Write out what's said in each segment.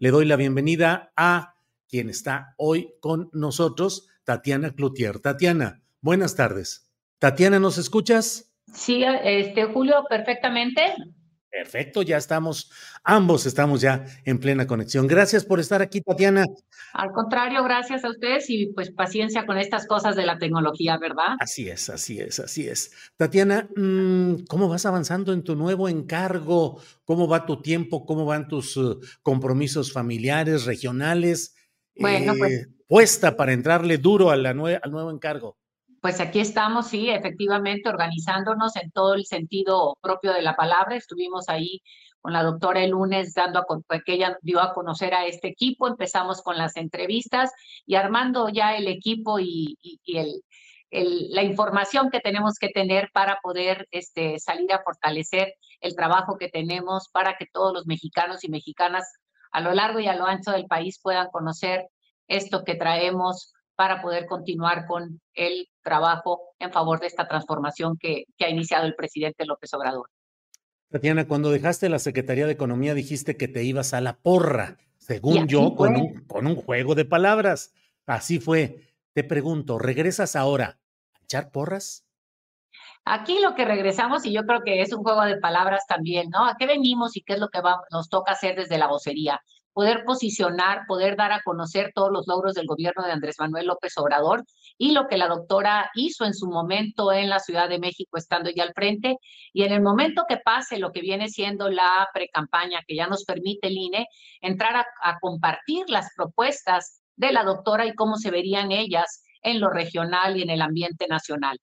Le doy la bienvenida a quien está hoy con nosotros, Tatiana Cloutier. Tatiana, buenas tardes. Tatiana, ¿nos escuchas? Sí, este Julio, perfectamente. Perfecto, ya estamos, ambos estamos ya en plena conexión. Gracias por estar aquí, Tatiana. Al contrario, gracias a ustedes y pues paciencia con estas cosas de la tecnología, ¿verdad? Así es, así es, así es. Tatiana, mm, ¿cómo vas avanzando en tu nuevo encargo? ¿Cómo va tu tiempo? ¿Cómo van tus uh, compromisos familiares, regionales? Bueno, pues Eh, puesta para entrarle duro a la nue- al nuevo encargo. Pues aquí estamos, sí, efectivamente, organizándonos en todo el sentido propio de la palabra. Estuvimos ahí con la doctora el lunes dando a con- que ella dio a conocer a este equipo. Empezamos con las entrevistas y armando ya el equipo y, la información que tenemos que tener para poder este, salir a fortalecer el trabajo que tenemos para que todos los mexicanos y mexicanas a lo largo y a lo ancho del país puedan conocer esto que traemos para poder continuar con el trabajo en favor de esta transformación que, que ha iniciado el presidente López Obrador. Tatiana, cuando dejaste la Secretaría de Economía dijiste que te ibas a la porra, según yo, con un, con un juego de palabras. Así fue. Te pregunto, ¿regresas ahora a echar porras? Aquí lo que regresamos, y yo creo que es un juego de palabras también, ¿no? ¿A qué venimos y qué es lo que va- nos toca hacer desde la vocería? Poder posicionar, poder dar a conocer todos los logros del gobierno de Andrés Manuel López Obrador y lo que la doctora hizo en su momento en la Ciudad de México, estando ya al frente, y en el momento que pase lo que viene siendo la precampaña que ya nos permite el INE, entrar a, compartir las propuestas de la doctora y cómo se verían ellas en lo regional y en el ambiente nacional.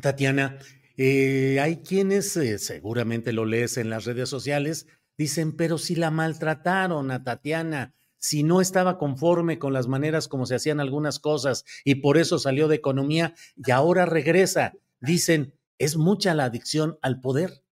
Tatiana, eh, hay quienes, eh, seguramente lo lees en las redes sociales, dicen, pero si la maltrataron a Tatiana, si no estaba conforme con las maneras como se hacían algunas cosas y por eso salió de economía y ahora regresa. Dicen, es mucha la adicción al poder.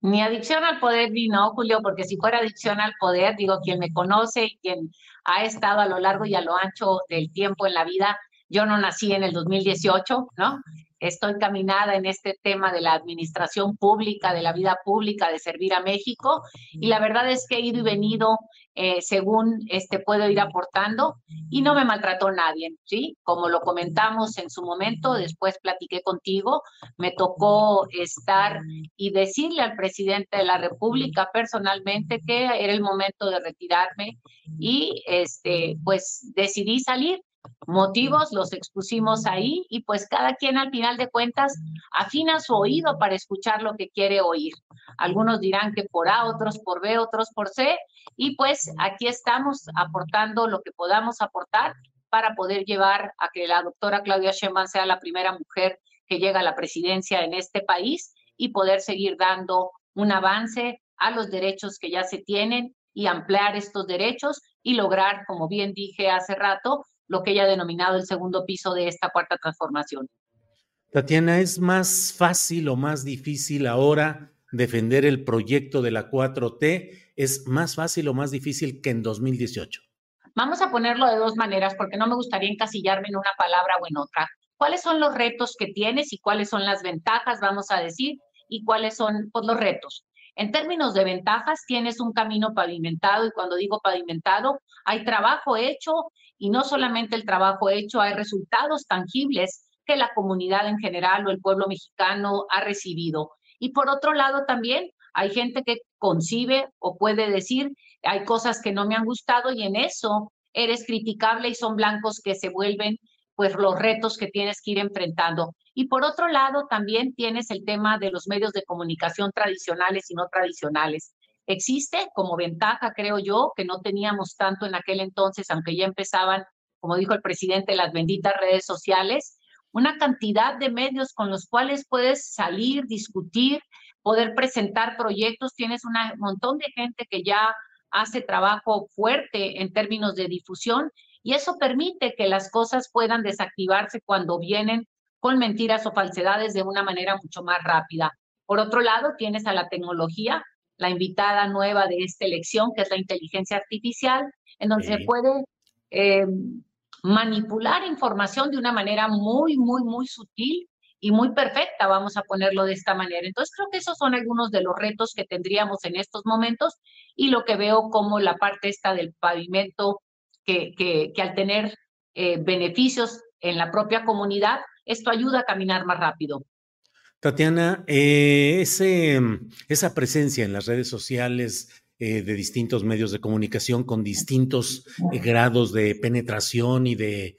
Ni adicción al poder ni no, Julio, porque si fuera adicción al poder, digo, quien me conoce y quien ha estado a lo largo y a lo ancho del tiempo en la vida, yo no nací en el 2018, ¿no? Estoy caminada en este tema de la administración pública, de la vida pública, de servir a México. Y la verdad es que he ido y venido eh, según este, puedo ir aportando y no me maltrató nadie, ¿sí? Como lo comentamos en su momento, después platiqué contigo, me tocó estar y decirle al presidente de la República personalmente que era el momento de retirarme y este, pues decidí salir motivos los expusimos ahí y pues cada quien al final de cuentas afina su oído para escuchar lo que quiere oír. Algunos dirán que por A, otros por B, otros por C y pues aquí estamos aportando lo que podamos aportar para poder llevar a que la doctora Claudia Sheinbaum sea la primera mujer que llega a la presidencia en este país y poder seguir dando un avance a los derechos que ya se tienen y ampliar estos derechos y lograr, como bien dije hace rato, lo que ella ha denominado el segundo piso de esta cuarta transformación. Tatiana, ¿es más fácil o más difícil ahora defender el proyecto de la 4T? ¿Es más fácil o más difícil que en 2018? Vamos a ponerlo de dos maneras porque no me gustaría encasillarme en una palabra o en otra. ¿Cuáles son los retos que tienes y cuáles son las ventajas, vamos a decir, y cuáles son pues, los retos? En términos de ventajas, tienes un camino pavimentado y cuando digo pavimentado, hay trabajo hecho y no solamente el trabajo hecho, hay resultados tangibles que la comunidad en general o el pueblo mexicano ha recibido. Y por otro lado también hay gente que concibe o puede decir, hay cosas que no me han gustado y en eso eres criticable y son blancos que se vuelven pues los retos que tienes que ir enfrentando. Y por otro lado, también tienes el tema de los medios de comunicación tradicionales y no tradicionales. Existe como ventaja, creo yo, que no teníamos tanto en aquel entonces, aunque ya empezaban, como dijo el presidente, las benditas redes sociales, una cantidad de medios con los cuales puedes salir, discutir, poder presentar proyectos. Tienes un montón de gente que ya hace trabajo fuerte en términos de difusión y eso permite que las cosas puedan desactivarse cuando vienen con mentiras o falsedades de una manera mucho más rápida. Por otro lado, tienes a la tecnología, la invitada nueva de esta elección, que es la inteligencia artificial, en donde se puede eh, manipular información de una manera muy, muy, muy sutil y muy perfecta, vamos a ponerlo de esta manera. Entonces, creo que esos son algunos de los retos que tendríamos en estos momentos y lo que veo como la parte esta del pavimento que, que, al tener eh, beneficios en la propia comunidad, esto ayuda a caminar más rápido. Tatiana, eh, ese, esa presencia en las redes sociales eh, de distintos medios de comunicación con distintos grados de penetración y de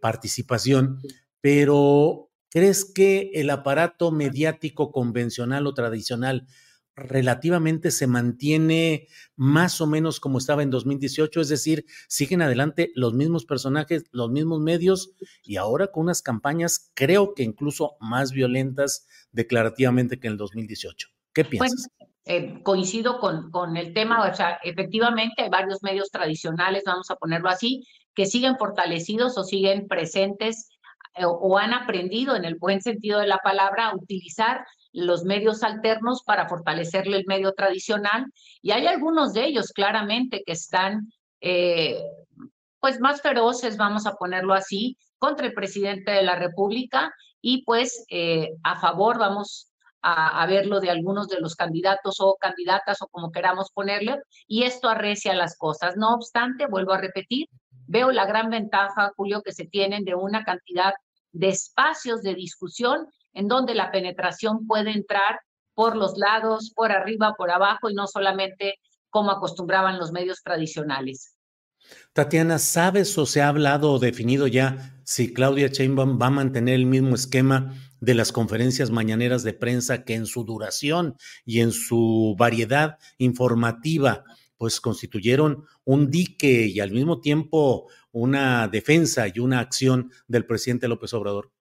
participación, pero ¿crees que el aparato mediático convencional o tradicional relativamente se mantiene más o menos como estaba en 2018, es decir, siguen adelante los mismos personajes, los mismos medios y ahora con unas campañas creo que incluso más violentas declarativamente que en el 2018. ¿Qué piensas? eh, coincido con, con el tema, o sea, efectivamente hay varios medios tradicionales, vamos a ponerlo así, que siguen fortalecidos o siguen presentes eh, o han aprendido en el buen sentido de la palabra a utilizar los medios alternos para fortalecerle el medio tradicional y hay algunos de ellos claramente que están eh, pues más feroces, vamos a ponerlo así, contra el presidente de la República y pues eh, a favor vamos a, a, verlo de algunos de los candidatos o candidatas o como queramos ponerle y esto arrecia las cosas. No obstante, vuelvo a repetir, veo la gran ventaja, Julio, que se tienen de una cantidad de espacios de discusión en donde la penetración puede entrar por los lados, por arriba, por abajo y no solamente como acostumbraban los medios tradicionales. Tatiana, ¿sabes o se ha hablado o definido ya si Claudia Sheinbaum va a mantener el mismo esquema de las conferencias mañaneras de prensa que en su duración y en su variedad informativa pues constituyeron un dique y al mismo tiempo una defensa y una acción del presidente López Obrador?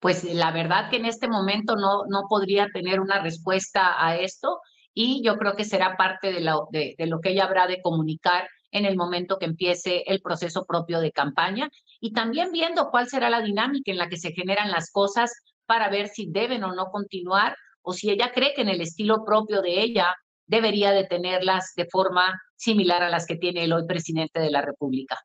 Pues la verdad que en este momento no, no podría tener una respuesta a esto y yo creo que será parte de, la, de, lo que ella habrá de comunicar en el momento que empiece el proceso propio de campaña y también viendo cuál será la dinámica en la que se generan las cosas para ver si deben o no continuar o si ella cree que en el estilo propio de ella debería de tenerlas de forma similar a las que tiene el hoy presidente de la República.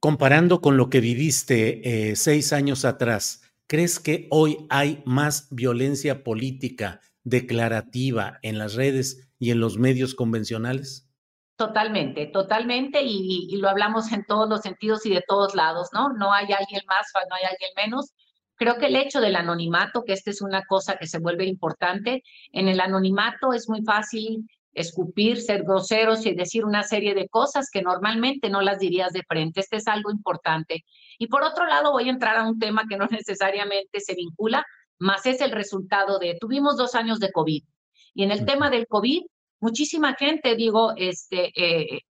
Comparando con lo que viviste eh, seis años atrás, ¿crees que hoy hay más violencia política declarativa en las redes y en los medios convencionales? Totalmente, totalmente, y, lo hablamos en todos los sentidos y de todos lados, ¿no? No hay alguien más, no hay alguien menos. Creo que el hecho del anonimato, que esta es una cosa que se vuelve importante, en el anonimato es muy fácil escupir, ser groseros y decir una serie de cosas que normalmente no las dirías de frente. Este es algo importante. Y por otro lado, voy a entrar a un tema que no necesariamente se vincula, más es el resultado de, tuvimos dos años de COVID. Y en el tema del COVID, muchísima gente, digo, este, eh,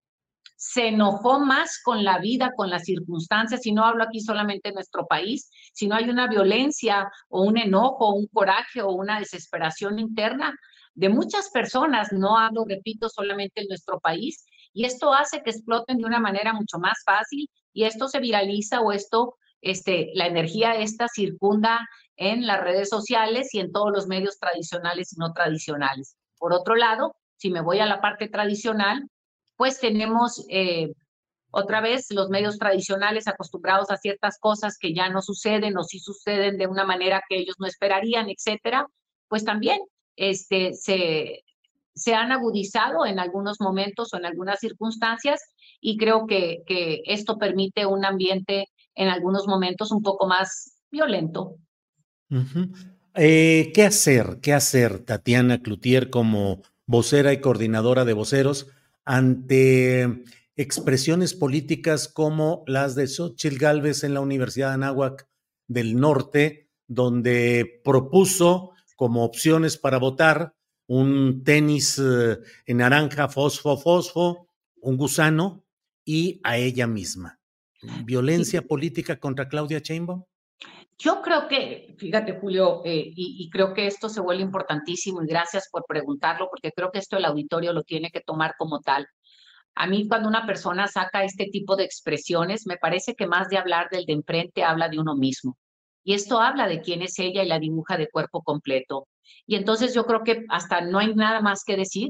se enojó más con la vida, con las circunstancias, y no hablo aquí solamente en nuestro país, sino hay una violencia o un enojo, un coraje o una desesperación interna de muchas personas, no hablo, repito, solamente en nuestro país, y esto hace que exploten de una manera mucho más fácil y esto se viraliza o esto, este, la energía esta circunda en las redes sociales y en todos los medios tradicionales y no tradicionales. Por otro lado, si me voy a la parte tradicional, pues tenemos eh, otra vez los medios tradicionales acostumbrados a ciertas cosas que ya no suceden o sí suceden de una manera que ellos no esperarían, etcétera, pues también este, se, se han agudizado en algunos momentos o en algunas circunstancias y creo que, que esto permite un ambiente en algunos momentos un poco más violento. Eh, ¿Qué hacer? ¿Qué hacer, Tatiana Cloutier, como vocera y coordinadora de voceros, ante expresiones políticas como las de Xochitl Galvez en la Universidad de Anáhuac del Norte, donde propuso como opciones para votar un tenis eh, en naranja fosfo fosfo, un gusano y a ella misma. ¿Violencia política contra Claudia Sheinbaum? Yo creo que, fíjate Julio, eh, y, creo que esto se vuelve importantísimo y gracias por preguntarlo, porque creo que esto el auditorio lo tiene que tomar como tal. A mí cuando una persona saca este tipo de expresiones, me parece que más de hablar del de enfrente habla de uno mismo. Y esto habla de quién es ella y la dibuja de cuerpo completo. Y entonces yo creo que hasta no hay nada más que decir.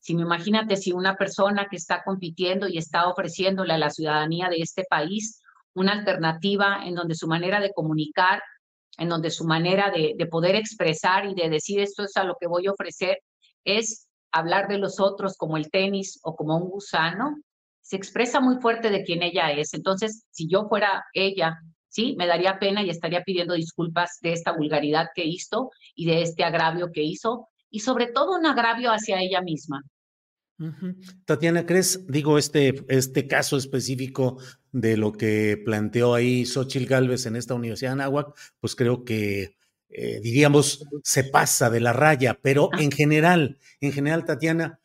Si me imagínate si una persona que está compitiendo y está ofreciéndole a la ciudadanía de este país una alternativa en donde su manera de comunicar, en donde su manera de, de poder expresar y de decir esto es a lo que voy a ofrecer, es hablar de los otros como el tenis o como un gusano, se expresa muy fuerte de quién ella es. Entonces, si yo fuera ella, sí, me daría pena y estaría pidiendo disculpas de esta vulgaridad que hizo y de este agravio que hizo, y sobre todo un agravio hacia ella misma. Tatiana, ¿crees, digo, este, este caso específico de lo que planteó ahí Xochil Gálvez en esta Universidad de Anáhuac, pues creo que, eh, diríamos, se pasa de la raya, pero ah. en general, en general, Tatiana,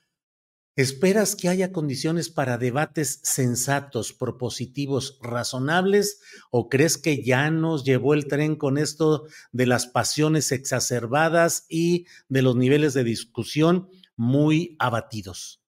¿esperas que haya condiciones para debates sensatos, propositivos, razonables, o crees que ya nos llevó el tren con esto de las pasiones exacerbadas y de los niveles de discusión muy abatidos?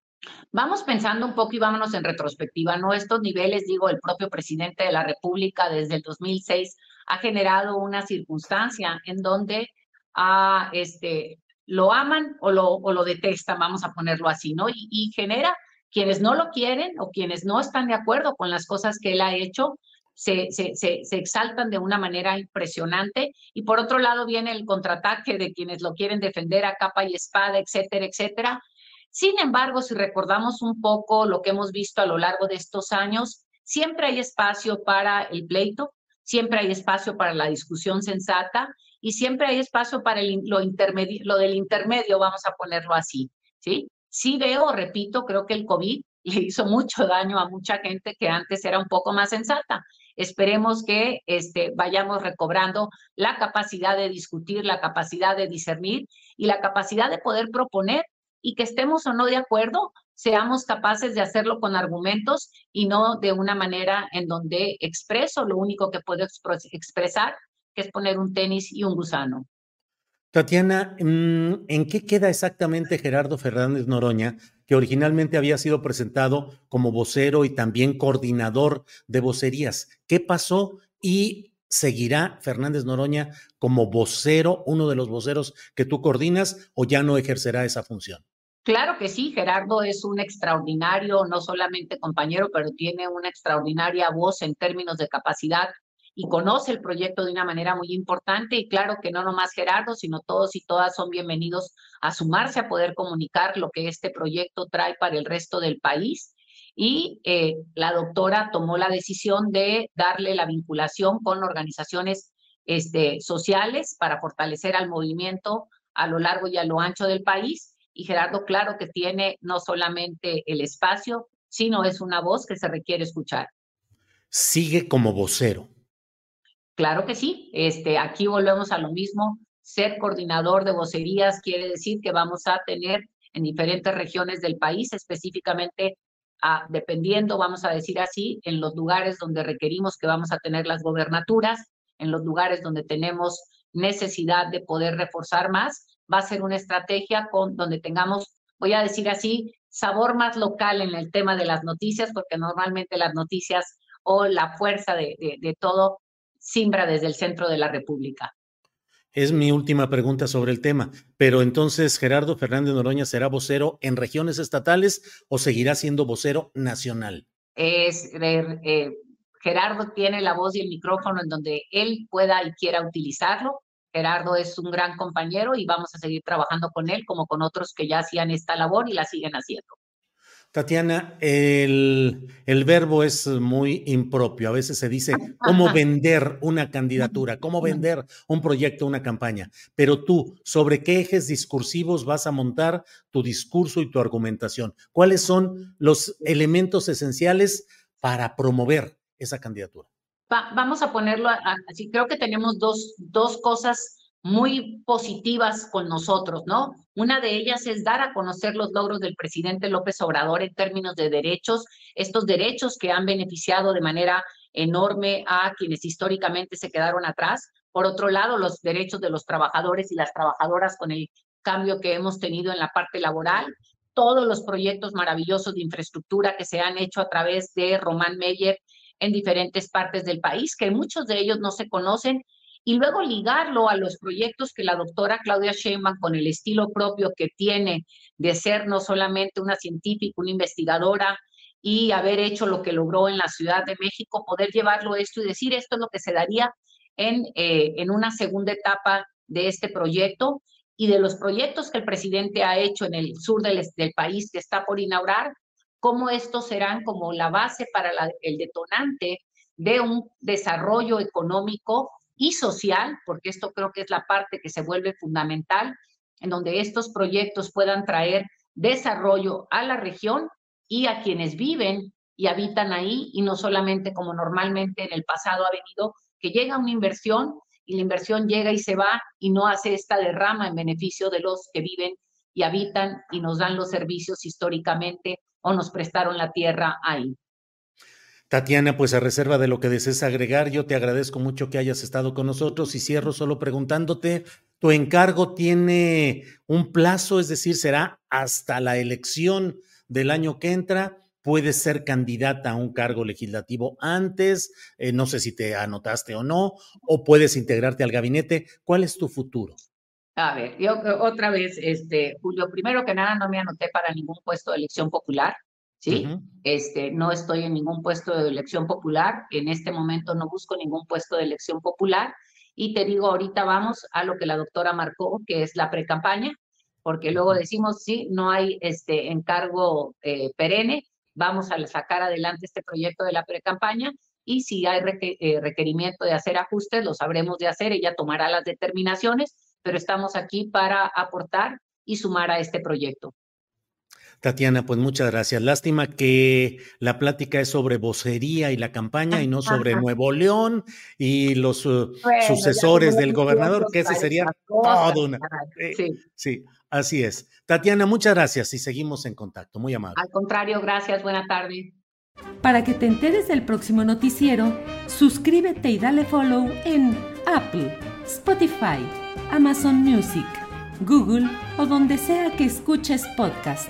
Vamos pensando un poco y vámonos en retrospectiva, ¿no? Estos niveles, digo, el propio presidente de la República desde el 2006 ha generado una circunstancia en donde ah, este, lo aman o lo, o lo detestan, vamos a ponerlo así, ¿no? Y, y genera quienes no lo quieren o quienes no están de acuerdo con las cosas que él ha hecho, se, se, se, se, exaltan de una manera impresionante. Y por otro lado viene el contraataque de quienes lo quieren defender a capa y espada, etcétera, etcétera. Sin embargo, si recordamos un poco lo que hemos visto a lo largo de estos años, siempre hay espacio para el pleito, siempre hay espacio para la discusión sensata y siempre hay espacio para lo, intermedio, lo del intermedio, vamos a ponerlo así, ¿sí? Sí veo, repito, creo que el COVID le hizo mucho daño a mucha gente que antes era un poco más sensata. Esperemos que este, vayamos recobrando la capacidad de discutir, la capacidad de discernir y la capacidad de poder proponer y que estemos o no de acuerdo, seamos capaces de hacerlo con argumentos y no de una manera en donde expreso lo único que puedo expresar, que es poner un tenis y un gusano. Tatiana, mm, ¿en qué queda exactamente Gerardo Fernández Noroña, que originalmente había sido presentado como vocero y también coordinador de vocerías? ¿Qué pasó y seguirá Fernández Noroña como vocero, uno de los voceros que tú coordinas, o ya no ejercerá esa función? Claro que sí, Gerardo es un extraordinario, no solamente compañero, pero tiene una extraordinaria voz en términos de capacidad y conoce el proyecto de una manera muy importante y claro que no nomás Gerardo, sino todos y todas son bienvenidos a sumarse a poder comunicar lo que este proyecto trae para el resto del país. Y eh, la doctora tomó la decisión de darle la vinculación con organizaciones este, sociales para fortalecer al movimiento a lo largo y a lo ancho del país. Y Gerardo, claro que tiene no solamente el espacio, sino es una voz que se requiere escuchar. Sigue como vocero. Claro que sí. Este, aquí volvemos a lo mismo. Ser coordinador de vocerías quiere decir que vamos a tener en diferentes regiones del país, específicamente a, dependiendo, vamos a decir así, en los lugares donde requerimos que vamos a tener las gobernaturas, en los lugares donde tenemos necesidad de poder reforzar más, va a ser una estrategia con donde tengamos, voy a decir así, sabor más local en el tema de las noticias, porque normalmente las noticias o la fuerza de, de todo simbra desde el centro de la República. Es mi última pregunta sobre el tema, pero entonces Gerardo Fernández Noroña será vocero en regiones estatales o seguirá siendo vocero nacional? Es, eh, eh, Gerardo tiene la voz y el micrófono en donde él pueda y quiera utilizarlo. Gerardo es un gran compañero y vamos a seguir trabajando con él como con otros que ya hacían esta labor y la siguen haciendo. Tatiana, el, el, verbo es muy impropio. A veces se dice cómo vender una candidatura, cómo vender un proyecto, una campaña. Pero tú, ¿sobre qué ejes discursivos vas a montar tu discurso y tu argumentación? ¿Cuáles son los elementos esenciales para promover esa candidatura? Va, vamos a ponerlo así. Creo que tenemos dos, dos cosas muy positivas con nosotros, ¿no? Una de ellas es dar a conocer los logros del presidente López Obrador en términos de derechos, estos derechos que han beneficiado de manera enorme a quienes históricamente se quedaron atrás. Por otro lado, los derechos de los trabajadores y las trabajadoras con el cambio que hemos tenido en la parte laboral, todos los proyectos maravillosos de infraestructura que se han hecho a través de Román Meyer en diferentes partes del país, que muchos de ellos no se conocen y luego ligarlo a los proyectos que la doctora Claudia Sheinbaum, con el estilo propio que tiene de ser no solamente una científica, una investigadora y haber hecho lo que logró en la Ciudad de México, poder llevarlo esto y decir esto es lo que se daría en, eh, en una segunda etapa de este proyecto y de los proyectos que el presidente ha hecho en el sur del, país que está por inaugurar, cómo estos serán como la base para el detonante de un desarrollo económico y social, porque esto creo que es la parte que se vuelve fundamental, en donde estos proyectos puedan traer desarrollo a la región y a quienes viven y habitan ahí, y no solamente como normalmente en el pasado ha venido, que llega una inversión y la inversión llega y se va y no hace esta derrama en beneficio de los que viven y habitan y nos dan los servicios históricamente o nos prestaron la tierra ahí. Tatiana, pues a reserva de lo que desees agregar, yo te agradezco mucho que hayas estado con nosotros y cierro solo preguntándote, ¿tu encargo tiene un plazo? Es decir, ¿será hasta la elección del año que entra? ¿Puedes ser candidata a un cargo legislativo antes? Eh, no sé si te anotaste o no, o puedes integrarte al gabinete. ¿Cuál es tu futuro? A ver, yo otra vez, este, Julio, primero que nada no me anoté para ningún puesto de elección popular. ¿Sí? este, no estoy en ningún puesto de elección popular, en este momento no busco ningún puesto de elección popular y te digo, ahorita vamos a lo que la doctora marcó, que es la precampaña, porque luego decimos, sí, no hay este encargo eh, perenne, vamos a sacar adelante este proyecto de la precampaña y si hay eh, requerimiento de hacer ajustes, lo sabremos de hacer, ella tomará las determinaciones, pero estamos aquí para aportar y sumar a este proyecto. Tatiana, pues muchas gracias. Lástima que la plática es sobre vocería y la campaña y no sobre Nuevo León y los uh, sucesores del gobernador, que ese sería todo una. sí. sí, así es. Tatiana, muchas gracias y seguimos en contacto. Muy amable. Al contrario, gracias. Buena tarde. Para que te enteres del próximo noticiero, suscríbete y dale follow en Apple, Spotify, Amazon Music, Google o donde sea que escuches podcast